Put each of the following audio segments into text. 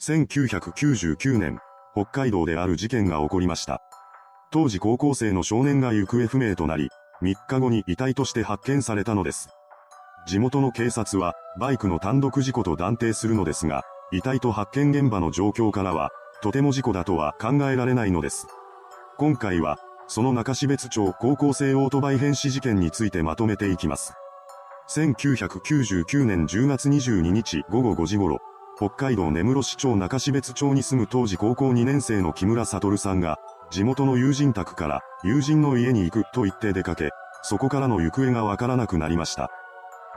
1999年、北海道である事件が起こりました。当時高校生の少年が行方不明となり、3日後に遺体として発見されたのです。地元の警察は、バイクの単独事故と断定するのですが、遺体と発見現場の状況からは、とても事故だとは考えられないのです。今回は、その中標津町高校生オートバイ変死事件についてまとめていきます。1999年10月22日午後5時頃、北海道根室市町中標津町に住む当時高校2年生の木村悟さんが、地元の友人宅から友人の家に行くと言って出かけ、そこからの行方がわからなくなりました。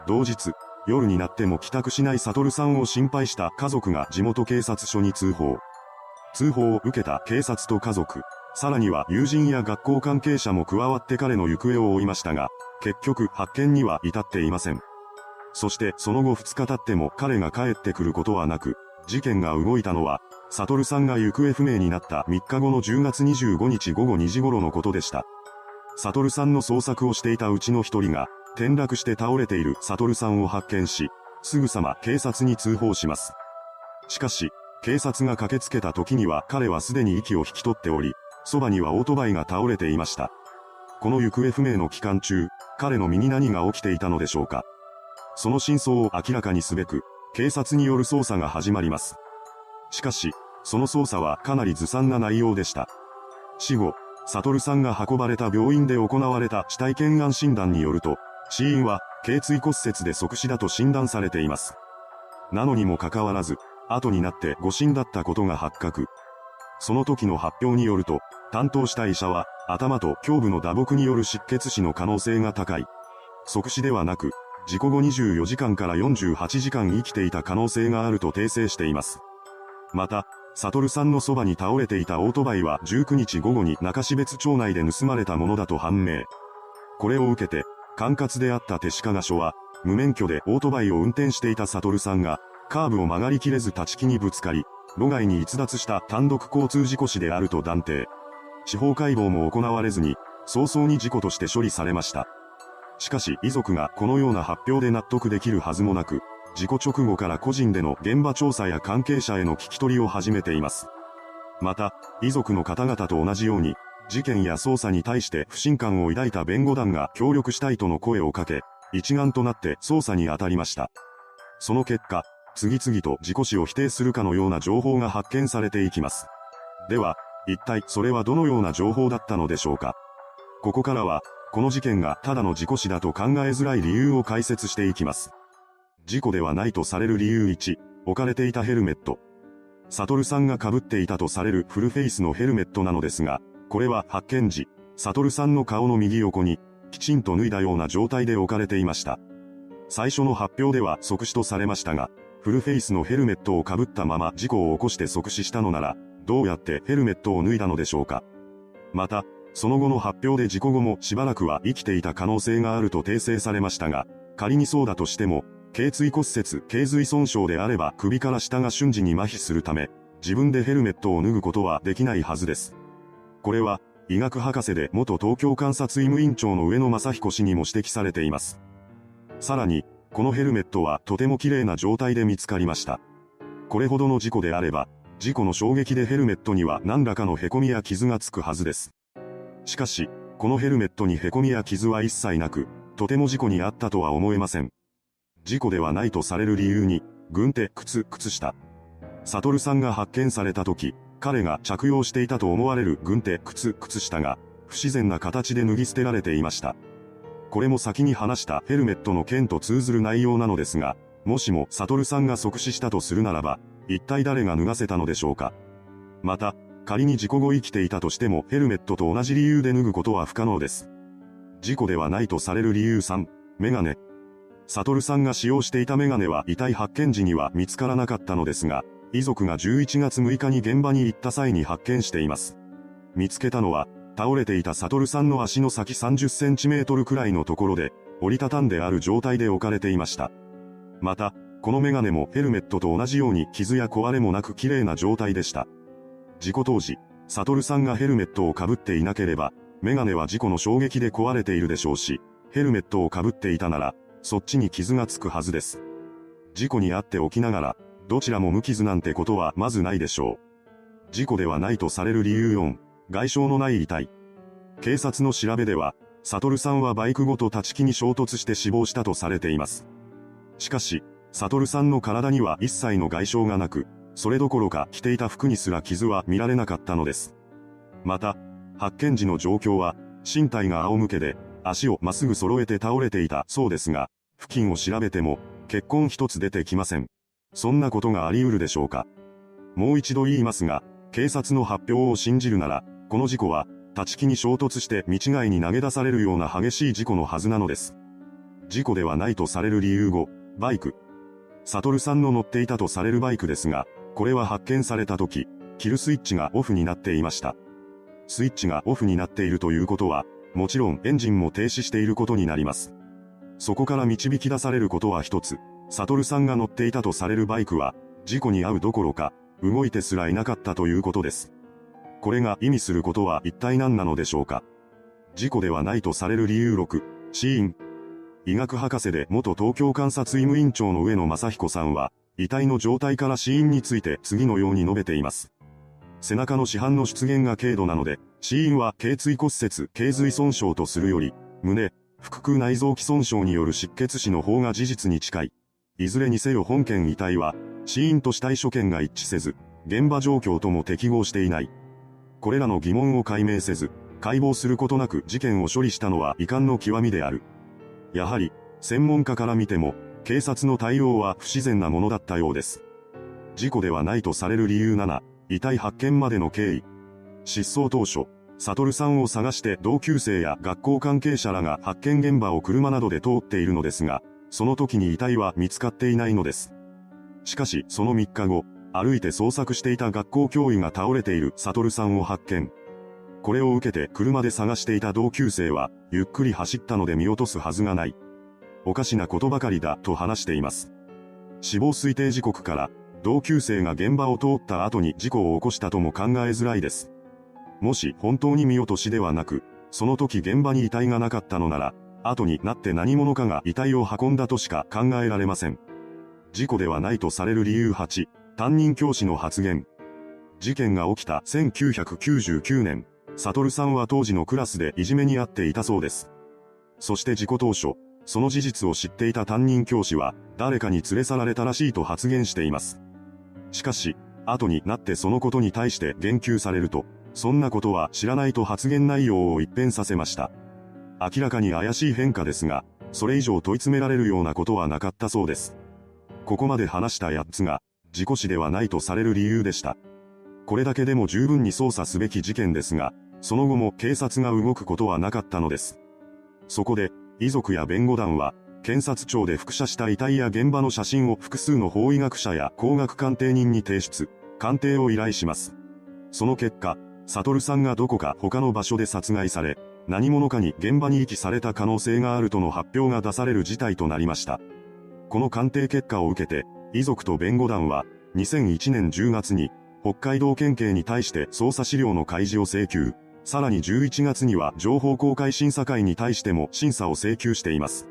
同日、夜になっても帰宅しない悟さんを心配した家族が地元警察署に通報。通報を受けた警察と家族、さらには友人や学校関係者も加わって彼の行方を追いましたが、結局発見には至っていません。そしてその後2日経っても彼が帰ってくることはなく、事件が動いたのは、サトルさんが行方不明になった3日後の10月25日午後2時頃のことでした。サトルさんの捜索をしていたうちの一人が、転落して倒れているサトルさんを発見し、すぐさま警察に通報します。しかし、警察が駆けつけた時には彼はすでに息を引き取っており、そばにはオートバイが倒れていました。この行方不明の期間中、彼の身に何が起きていたのでしょうか。その真相を明らかにすべく、警察による捜査が始まります。しかし、その捜査はかなりずさんな内容でした。死後、サトルさんが運ばれた病院で行われた死体検案診断によると、死因は、頸椎骨折で即死だと診断されています。なのにもかかわらず、後になって誤診だったことが発覚。その時の発表によると、担当した医者は、頭と胸部の打撲による失血死の可能性が高い。即死ではなく、事故後24時間から48時間生きていた可能性があると訂正しています。また、サトルさんのそばに倒れていたオートバイは19日午後に中標津町内で盗まれたものだと判明。これを受けて、管轄であった手鹿賀署は、無免許でオートバイを運転していたサトルさんが、カーブを曲がりきれず立ち木にぶつかり、路外に逸脱した単独交通事故死であると断定。司法解剖も行われずに、早々に事故として処理されました。しかし遺族がこのような発表で納得できるはずもなく、事故直後から個人での現場調査や関係者への聞き取りを始めています。また、遺族の方々と同じように、事件や捜査に対して不信感を抱いた弁護団が協力したいとの声をかけ、一丸となって捜査に当たりました。その結果、次々と事故死を否定するかのような情報が発見されていきます。では、一体それはどのような情報だったのでしょうかここからは、この事件がただの事故死だと考えづらい理由を解説していきます。事故ではないとされる理由1、置かれていたヘルメット。サトルさんが被っていたとされるフルフェイスのヘルメットなのですが、これは発見時、サトルさんの顔の右横に、きちんと脱いだような状態で置かれていました。最初の発表では即死とされましたが、フルフェイスのヘルメットを被ったまま事故を起こして即死したのなら、どうやってヘルメットを脱いだのでしょうか。また、その後の発表で事故後もしばらくは生きていた可能性があると訂正されましたが、仮にそうだとしても、頸椎骨折、頸髄損傷であれば首から下が瞬時に麻痺するため、自分でヘルメットを脱ぐことはできないはずです。これは、医学博士で元東京監察医務院長の上野正彦氏にも指摘されています。さらに、このヘルメットはとても綺麗な状態で見つかりました。これほどの事故であれば、事故の衝撃でヘルメットには何らかの凹みや傷がつくはずです。しかし、このヘルメットに凹みや傷は一切なく、とても事故にあったとは思えません。事故ではないとされる理由に、軍手、靴、靴下。サトルさんが発見された時、彼が着用していたと思われる軍手、靴、靴下が、不自然な形で脱ぎ捨てられていました。これも先に話したヘルメットの件と通ずる内容なのですが、もしもサトルさんが即死したとするならば、一体誰が脱がせたのでしょうか。また、仮に事故後生きていたとしてもヘルメットと同じ理由で脱ぐことは不可能です。事故ではないとされる理由3、メガネ。サトルさんが使用していたメガネは遺体発見時には見つからなかったのですが、遺族が11月6日に現場に行った際に発見しています。見つけたのは、倒れていたサトルさんの足の先30センチメートルくらいのところで、折りたたんである状態で置かれていました。また、このメガネもヘルメットと同じように傷や壊れもなく綺麗な状態でした。事故当時、サトルさんがヘルメットを被っていなければ、メガネは事故の衝撃で壊れているでしょうし、ヘルメットを被っていたなら、そっちに傷がつくはずです。事故に遭っておきながら、どちらも無傷なんてことはまずないでしょう。事故ではないとされる理由4、外傷のない遺体。警察の調べでは、サトルさんはバイクごと立ち木に衝突して死亡したとされています。しかし、サトルさんの体には一切の外傷がなく、それどころか着ていた服にすら傷は見られなかったのです。また、発見時の状況は、身体が仰向けで、足をまっすぐ揃えて倒れていたそうですが、付近を調べても、血痕一つ出てきません。そんなことがあり得るでしょうか。もう一度言いますが、警察の発表を信じるなら、この事故は、立ち木に衝突して道外に投げ出されるような激しい事故のはずなのです。事故ではないとされる理由後、バイク。サトルさんの乗っていたとされるバイクですが、これは発見された時、キルスイッチがオフになっていました。スイッチがオフになっているということは、もちろんエンジンも停止していることになります。そこから導き出されることは一つ、サトルさんが乗っていたとされるバイクは、事故に遭うどころか、動いてすらいなかったということです。これが意味することは一体何なのでしょうか。事故ではないとされる理由6、死因。医学博士で元東京監察医務院長の上野正彦さんは、遺体の状態から死因について次のように述べています。背中の市販の出現が軽度なので、死因は頸椎骨折、頸髄損傷とするより、胸、腹腔内臓器損傷による失血死の方が事実に近い。いずれにせよ本件遺体は、死因と死体所見が一致せず、現場状況とも適合していない。これらの疑問を解明せず、解剖することなく事件を処理したのは遺憾の極みである。やはり、専門家から見ても、警察の対応は不自然なものだったようです。事故ではないとされる理由7、遺体発見までの経緯。失踪当初、サトルさんを探して同級生や学校関係者らが発見現場を車などで通っているのですが、その時に遺体は見つかっていないのです。しかし、その3日後、歩いて捜索していた学校教諭が倒れているサトルさんを発見。これを受けて車で探していた同級生は、ゆっくり走ったので見落とすはずがない。おかしなことばかりだ、と話しています。死亡推定時刻から、同級生が現場を通った後に事故を起こしたとも考えづらいです。もし本当に見落としではなく、その時現場に遺体がなかったのなら、後になって何者かが遺体を運んだとしか考えられません。事故ではないとされる理由8、担任教師の発言。事件が起きた1999年、サトルさんは当時のクラスでいじめにあっていたそうです。そして事故当初、その事実を知っていた担任教師は、誰かに連れ去られたらしいと発言しています。しかし、後になってそのことに対して言及されると、そんなことは知らないと発言内容を一変させました。明らかに怪しい変化ですが、それ以上問い詰められるようなことはなかったそうです。ここまで話した8つが、事故死ではないとされる理由でした。これだけでも十分に捜査すべき事件ですが、その後も警察が動くことはなかったのです。そこで、遺族や弁護団は、検察庁で複写した遺体や現場の写真を複数の法医学者や工学鑑定人に提出、鑑定を依頼します。その結果、サトルさんがどこか他の場所で殺害され、何者かに現場に遺棄された可能性があるとの発表が出される事態となりました。この鑑定結果を受けて、遺族と弁護団は、2001年10月に、北海道県警に対して捜査資料の開示を請求、さらに11月には情報公開審査会に対しても審査を請求しています。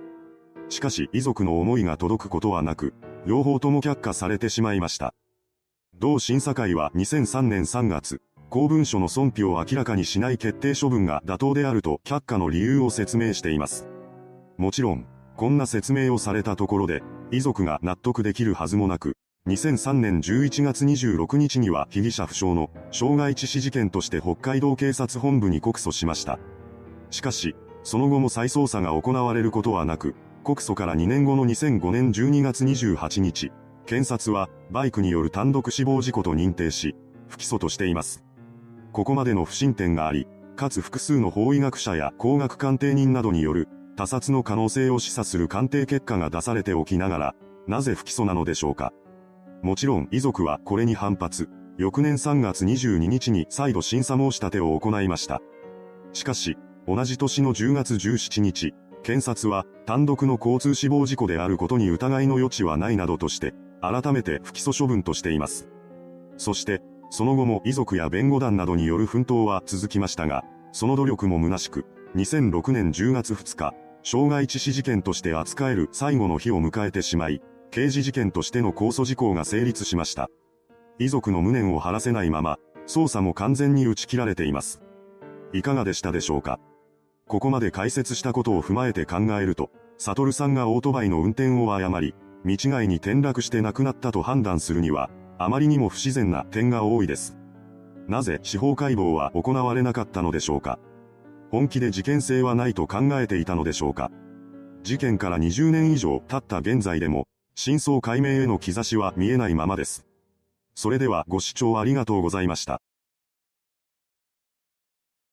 しかし遺族の思いが届くことはなく、両方とも却下されてしまいました。同審査会は2003年3月、公文書の損否を明らかにしない決定処分が妥当であると却下の理由を説明しています。もちろん、こんな説明をされたところで、遺族が納得できるはずもなく、2003年11月26日には被疑者不詳の傷害致死事件として北海道警察本部に告訴しました。しかし、その後も再捜査が行われることはなく、告訴から2年後の2005年12月28日、検察はバイクによる単独死亡事故と認定し、不起訴としています。ここまでの不審点があり、かつ複数の法医学者や工学鑑定人などによる他殺の可能性を示唆する鑑定結果が出されておきながら、なぜ不起訴なのでしょうか。もちろん遺族はこれに反発、翌年3月22日に再度審査申し立てを行いました。しかし、同じ年の10月17日、検察は単独の交通死亡事故であることに疑いの余地はないなどとして、改めて不起訴処分としています。そして、その後も遺族や弁護団などによる奮闘は続きましたが、その努力も虚しく、2006年10月2日、傷害致死事件として扱える最後の日を迎えてしまい、刑事事件としての控訴事項が成立しました。遺族の無念を晴らせないまま、捜査も完全に打ち切られています。いかがでしたでしょうか？ここまで解説したことを踏まえて考えると、サトルさんがオートバイの運転を誤り、道外に転落して亡くなったと判断するには、あまりにも不自然な点が多いです。なぜ司法解剖は行われなかったのでしょうか？本気で事件性はないと考えていたのでしょうか？事件から20年以上経った現在でも、真相解明への兆しは見えないままです。それではご視聴ありがとうございました。